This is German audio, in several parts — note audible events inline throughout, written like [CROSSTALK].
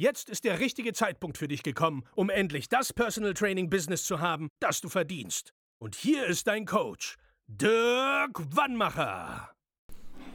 Jetzt ist der richtige Zeitpunkt für dich gekommen, um endlich das Personal Training Business zu haben, das du verdienst. Und hier ist dein Coach, Dirk Wannmacher.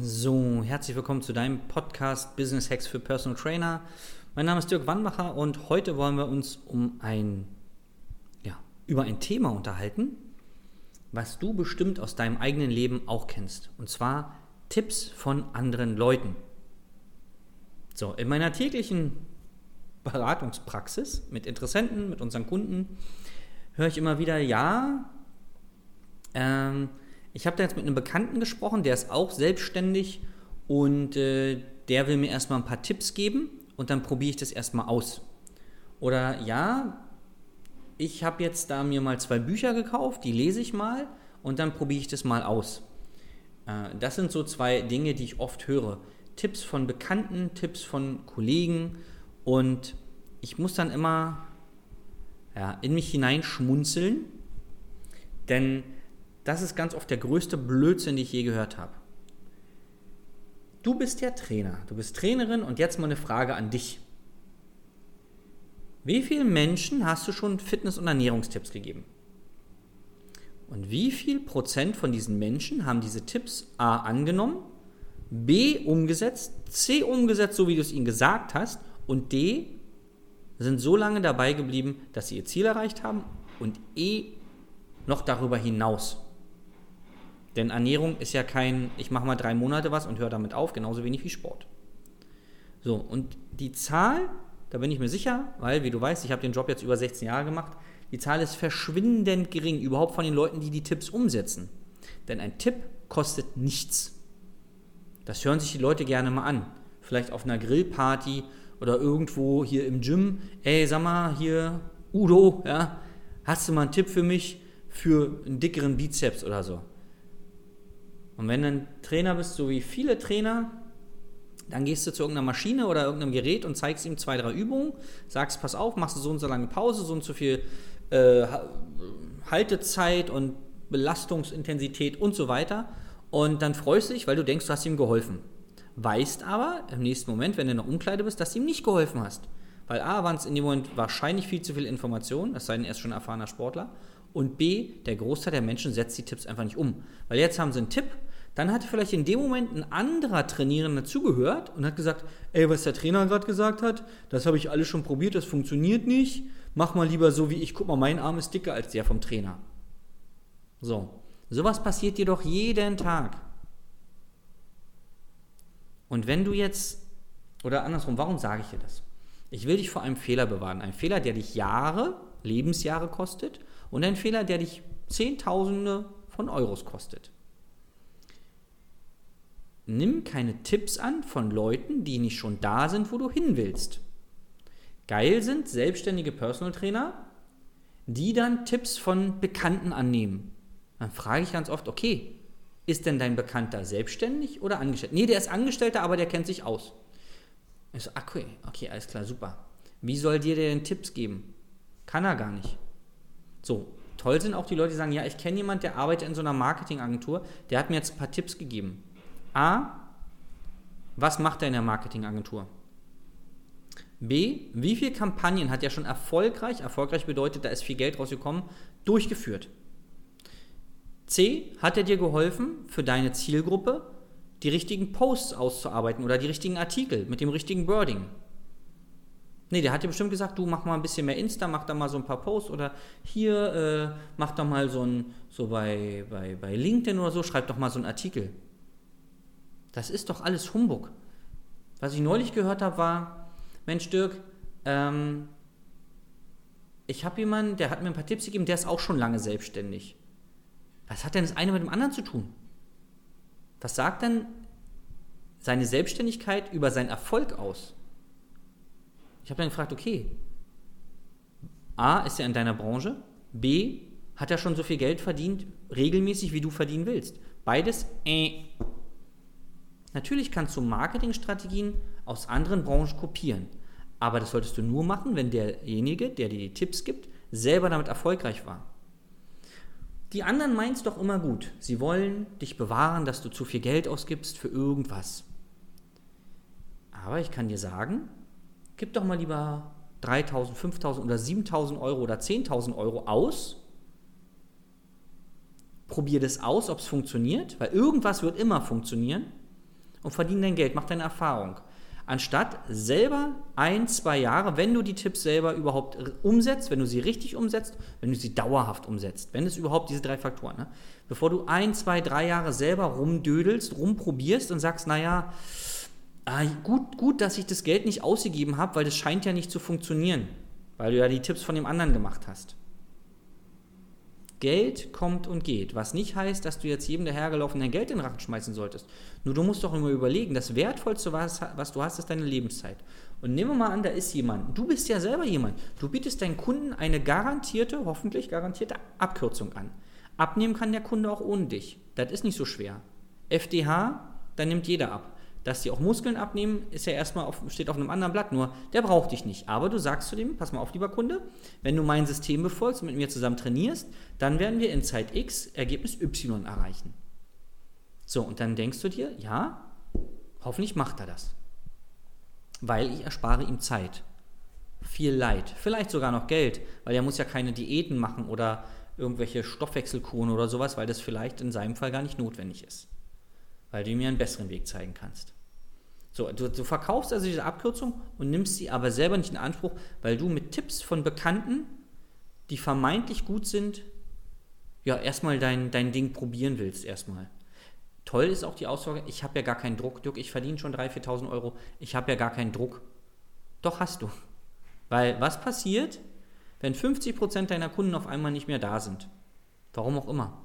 So, herzlich willkommen zu deinem Podcast Business Hacks für Personal Trainer. Mein Name ist Dirk Wannmacher und heute wollen wir uns um ein über ein Thema unterhalten, was du bestimmt aus deinem eigenen Leben auch kennst. Und zwar Tipps von anderen Leuten. So, in meiner täglichen Beratungspraxis mit Interessenten, mit unseren Kunden, höre ich immer wieder, ja, ähm, ich habe da jetzt mit einem Bekannten gesprochen, der ist auch selbstständig und äh, der will mir erstmal ein paar Tipps geben und dann probiere ich das erstmal aus. Oder ja, ich habe jetzt da mir mal zwei Bücher gekauft, die lese ich mal und dann probiere ich das mal aus. Äh, das sind so zwei Dinge, die ich oft höre. Tipps von Bekannten, Tipps von Kollegen und ich muss dann immer ja, in mich hineinschmunzeln, denn das ist ganz oft der größte Blödsinn, den ich je gehört habe. Du bist ja Trainer, du bist Trainerin und jetzt mal eine Frage an dich. Wie vielen Menschen hast du schon Fitness- und Ernährungstipps gegeben? Und wie viel Prozent von diesen Menschen haben diese Tipps A angenommen, B umgesetzt, C umgesetzt, so wie du es ihnen gesagt hast und D sind so lange dabei geblieben, dass sie ihr Ziel erreicht haben und E noch darüber hinaus. Denn Ernährung ist ja kein, ich mache mal drei Monate was und höre damit auf, genauso wenig wie Sport. So, und die Zahl da bin ich mir sicher, weil, wie du weißt, ich habe den Job jetzt über 16 Jahre gemacht. Die Zahl ist verschwindend gering, überhaupt von den Leuten, die die Tipps umsetzen. Denn ein Tipp kostet nichts. Das hören sich die Leute gerne mal an. Vielleicht auf einer Grillparty oder irgendwo hier im Gym. Ey, sag mal, hier, Udo, ja, hast du mal einen Tipp für mich für einen dickeren Bizeps oder so? Und wenn du ein Trainer bist, so wie viele Trainer, dann gehst du zu irgendeiner Maschine oder irgendeinem Gerät und zeigst ihm zwei, drei Übungen, sagst, pass auf, machst du so und so lange Pause, so und so viel äh, Haltezeit und Belastungsintensität und so weiter. Und dann freust du dich, weil du denkst, du hast ihm geholfen. Weißt aber im nächsten Moment, wenn du in der Umkleide bist, dass du ihm nicht geholfen hast. Weil A, waren es in dem Moment wahrscheinlich viel zu viel Informationen, es sei denn, er ist schon ein erfahrener Sportler. Und B, der Großteil der Menschen setzt die Tipps einfach nicht um. Weil jetzt haben sie einen Tipp, dann hat vielleicht in dem Moment ein anderer Trainierender zugehört und hat gesagt, ey, was der Trainer gerade gesagt hat, das habe ich alles schon probiert, das funktioniert nicht. Mach mal lieber so wie ich, guck mal, mein Arm ist dicker als der vom Trainer. So, sowas passiert dir doch jeden Tag. Und wenn du jetzt, oder andersrum, warum sage ich dir das? Ich will dich vor einem Fehler bewahren. Ein Fehler, der dich Jahre, Lebensjahre kostet und ein Fehler, der dich Zehntausende von Euros kostet nimm keine Tipps an von Leuten, die nicht schon da sind, wo du hin willst. Geil sind selbstständige Personal Trainer, die dann Tipps von Bekannten annehmen. Dann frage ich ganz oft, okay, ist denn dein Bekannter selbstständig oder angestellt? Nee, der ist Angestellter, aber der kennt sich aus. Ich so, okay, okay, alles klar, super. Wie soll dir der denn Tipps geben? Kann er gar nicht. So, toll sind auch die Leute, die sagen, ja, ich kenne jemanden, der arbeitet in so einer Marketingagentur, der hat mir jetzt ein paar Tipps gegeben. A, was macht er in der Marketingagentur? B, wie viele Kampagnen hat er schon erfolgreich, erfolgreich bedeutet, da ist viel Geld rausgekommen, durchgeführt? C, hat er dir geholfen, für deine Zielgruppe die richtigen Posts auszuarbeiten oder die richtigen Artikel mit dem richtigen Wording? Nee, der hat dir bestimmt gesagt, du mach mal ein bisschen mehr Insta, mach da mal so ein paar Posts oder hier, äh, mach doch mal so ein, so bei, bei, bei LinkedIn oder so, schreib doch mal so einen Artikel. Das ist doch alles Humbug. Was ich neulich gehört habe, war, Mensch Dirk, ähm, ich habe jemanden, der hat mir ein paar Tipps gegeben, der ist auch schon lange selbstständig. Was hat denn das eine mit dem anderen zu tun? Was sagt denn seine Selbstständigkeit über seinen Erfolg aus? Ich habe dann gefragt, okay, A, ist er in deiner Branche, B, hat er schon so viel Geld verdient, regelmäßig, wie du verdienen willst. Beides, äh. Natürlich kannst du Marketingstrategien aus anderen Branchen kopieren, aber das solltest du nur machen, wenn derjenige, der dir die Tipps gibt, selber damit erfolgreich war. Die anderen meinen es doch immer gut. Sie wollen dich bewahren, dass du zu viel Geld ausgibst für irgendwas. Aber ich kann dir sagen, gib doch mal lieber 3.000, 5.000 oder 7.000 Euro oder 10.000 Euro aus. Probier das aus, ob es funktioniert, weil irgendwas wird immer funktionieren. Und verdien dein Geld, mach deine Erfahrung. Anstatt selber ein, zwei Jahre, wenn du die Tipps selber überhaupt umsetzt, wenn du sie richtig umsetzt, wenn du sie dauerhaft umsetzt, wenn es überhaupt diese drei Faktoren, ne? bevor du ein, zwei, drei Jahre selber rumdödelst, rumprobierst und sagst, naja, ah, gut, gut, dass ich das Geld nicht ausgegeben habe, weil das scheint ja nicht zu funktionieren, weil du ja die Tipps von dem anderen gemacht hast. Geld kommt und geht, was nicht heißt, dass du jetzt jedem dahergelaufen dein Geld in den Rachen schmeißen solltest. Nur du musst doch immer überlegen, das Wertvollste, was, was du hast, ist deine Lebenszeit. Und nehmen wir mal an, da ist jemand, du bist ja selber jemand, du bietest deinen Kunden eine garantierte, hoffentlich garantierte Abkürzung an. Abnehmen kann der Kunde auch ohne dich. Das ist nicht so schwer. FDH, da nimmt jeder ab. Dass die auch Muskeln abnehmen, ist ja erstmal auf, steht auf einem anderen Blatt. Nur, der braucht dich nicht. Aber du sagst zu dem, pass mal auf, lieber Kunde, wenn du mein System befolgst und mit mir zusammen trainierst, dann werden wir in Zeit X Ergebnis Y erreichen. So, und dann denkst du dir, ja, hoffentlich macht er das. Weil ich erspare ihm Zeit. Viel Leid. Vielleicht sogar noch Geld, weil er muss ja keine Diäten machen oder irgendwelche Stoffwechselkuren oder sowas, weil das vielleicht in seinem Fall gar nicht notwendig ist. Weil du mir einen besseren Weg zeigen kannst. So, du, du, verkaufst also diese Abkürzung und nimmst sie aber selber nicht in Anspruch, weil du mit Tipps von Bekannten, die vermeintlich gut sind, ja, erstmal dein, dein Ding probieren willst, erstmal. Toll ist auch die Aussage, ich habe ja gar keinen Druck, Dirk, ich verdiene schon 3.000, 4.000 Euro, ich habe ja gar keinen Druck. Doch hast du. Weil was passiert, wenn 50% deiner Kunden auf einmal nicht mehr da sind? Warum auch immer.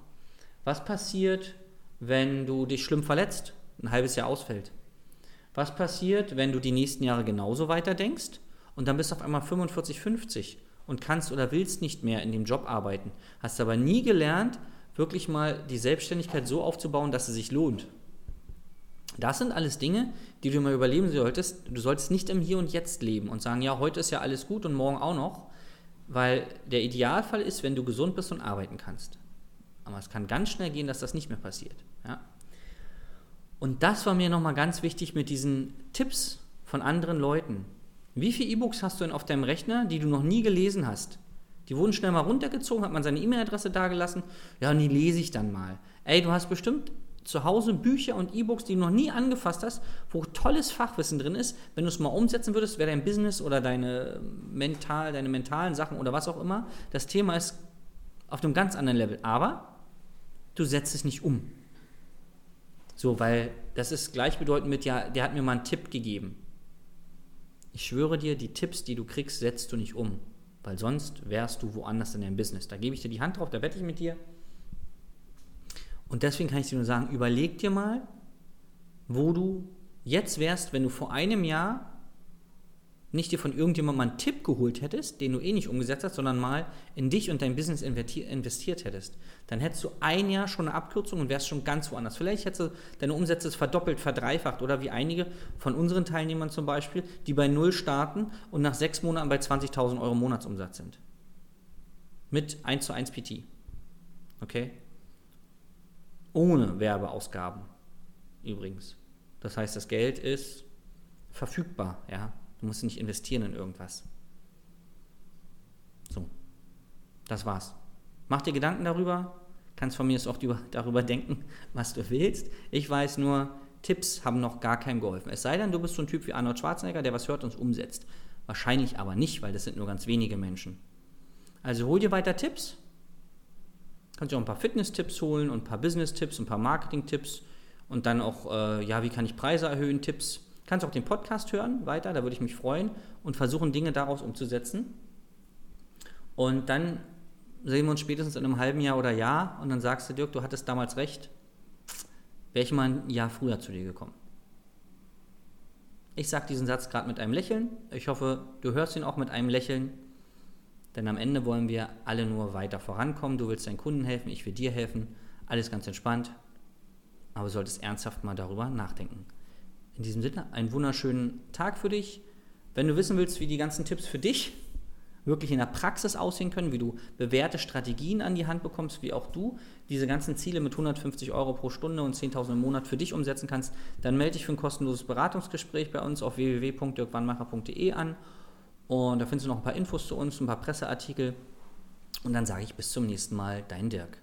Was passiert, wenn du dich schlimm verletzt, ein halbes Jahr ausfällt? Was passiert, wenn du die nächsten Jahre genauso weiterdenkst und dann bist du auf einmal 45, 50 und kannst oder willst nicht mehr in dem Job arbeiten, hast aber nie gelernt, wirklich mal die Selbstständigkeit so aufzubauen, dass sie sich lohnt. Das sind alles Dinge, die du mal überleben solltest. Du solltest nicht im Hier und Jetzt leben und sagen, ja, heute ist ja alles gut und morgen auch noch, weil der Idealfall ist, wenn du gesund bist und arbeiten kannst. Aber es kann ganz schnell gehen, dass das nicht mehr passiert. Ja? Und das war mir nochmal ganz wichtig mit diesen Tipps von anderen Leuten. Wie viele E-Books hast du denn auf deinem Rechner, die du noch nie gelesen hast? Die wurden schnell mal runtergezogen, hat man seine E-Mail-Adresse dagelassen. Ja, und die lese ich dann mal. Ey, du hast bestimmt zu Hause Bücher und E-Books, die du noch nie angefasst hast, wo tolles Fachwissen drin ist. Wenn du es mal umsetzen würdest, wäre dein Business oder deine, mental, deine mentalen Sachen oder was auch immer, das Thema ist auf einem ganz anderen Level. Aber du setzt es nicht um. So, weil das ist gleichbedeutend mit, ja, der hat mir mal einen Tipp gegeben. Ich schwöre dir, die Tipps, die du kriegst, setzt du nicht um. Weil sonst wärst du woanders in deinem Business. Da gebe ich dir die Hand drauf, da wette ich mit dir. Und deswegen kann ich dir nur sagen, überleg dir mal, wo du jetzt wärst, wenn du vor einem Jahr nicht dir von irgendjemandem mal einen Tipp geholt hättest, den du eh nicht umgesetzt hast, sondern mal in dich und dein Business investiert hättest, dann hättest du ein Jahr schon eine Abkürzung und wärst schon ganz woanders. Vielleicht hättest du deine Umsätze verdoppelt, verdreifacht oder wie einige von unseren Teilnehmern zum Beispiel, die bei Null starten und nach sechs Monaten bei 20.000 Euro Monatsumsatz sind. Mit 1 zu 1 PT. Okay? Ohne Werbeausgaben übrigens. Das heißt, das Geld ist verfügbar, ja. Du musst nicht investieren in irgendwas. So, das war's. Mach dir Gedanken darüber, kannst von mir auch [LAUGHS] darüber denken, was du willst. Ich weiß nur, Tipps haben noch gar keinem geholfen. Es sei denn, du bist so ein Typ wie Arnold Schwarzenegger, der was hört und umsetzt. Wahrscheinlich aber nicht, weil das sind nur ganz wenige Menschen. Also hol dir weiter Tipps. Kannst dir auch ein paar Fitness-Tipps holen und ein paar Business-Tipps, ein paar Marketing-Tipps und dann auch, äh, ja, wie kann ich Preise erhöhen, Tipps. Kannst auch den Podcast hören weiter, da würde ich mich freuen und versuchen, Dinge daraus umzusetzen. Und dann sehen wir uns spätestens in einem halben Jahr oder Jahr und dann sagst du, Dirk, du hattest damals recht, wäre ich mal ein Jahr früher zu dir gekommen. Ich sage diesen Satz gerade mit einem Lächeln. Ich hoffe, du hörst ihn auch mit einem Lächeln. Denn am Ende wollen wir alle nur weiter vorankommen. Du willst deinen Kunden helfen, ich will dir helfen. Alles ganz entspannt. Aber du solltest ernsthaft mal darüber nachdenken. In diesem Sinne, einen wunderschönen Tag für dich. Wenn du wissen willst, wie die ganzen Tipps für dich wirklich in der Praxis aussehen können, wie du bewährte Strategien an die Hand bekommst, wie auch du diese ganzen Ziele mit 150 Euro pro Stunde und 10.000 im Monat für dich umsetzen kannst, dann melde dich für ein kostenloses Beratungsgespräch bei uns auf www.dirkwannmacher.de an und da findest du noch ein paar Infos zu uns, ein paar Presseartikel und dann sage ich bis zum nächsten Mal, dein Dirk.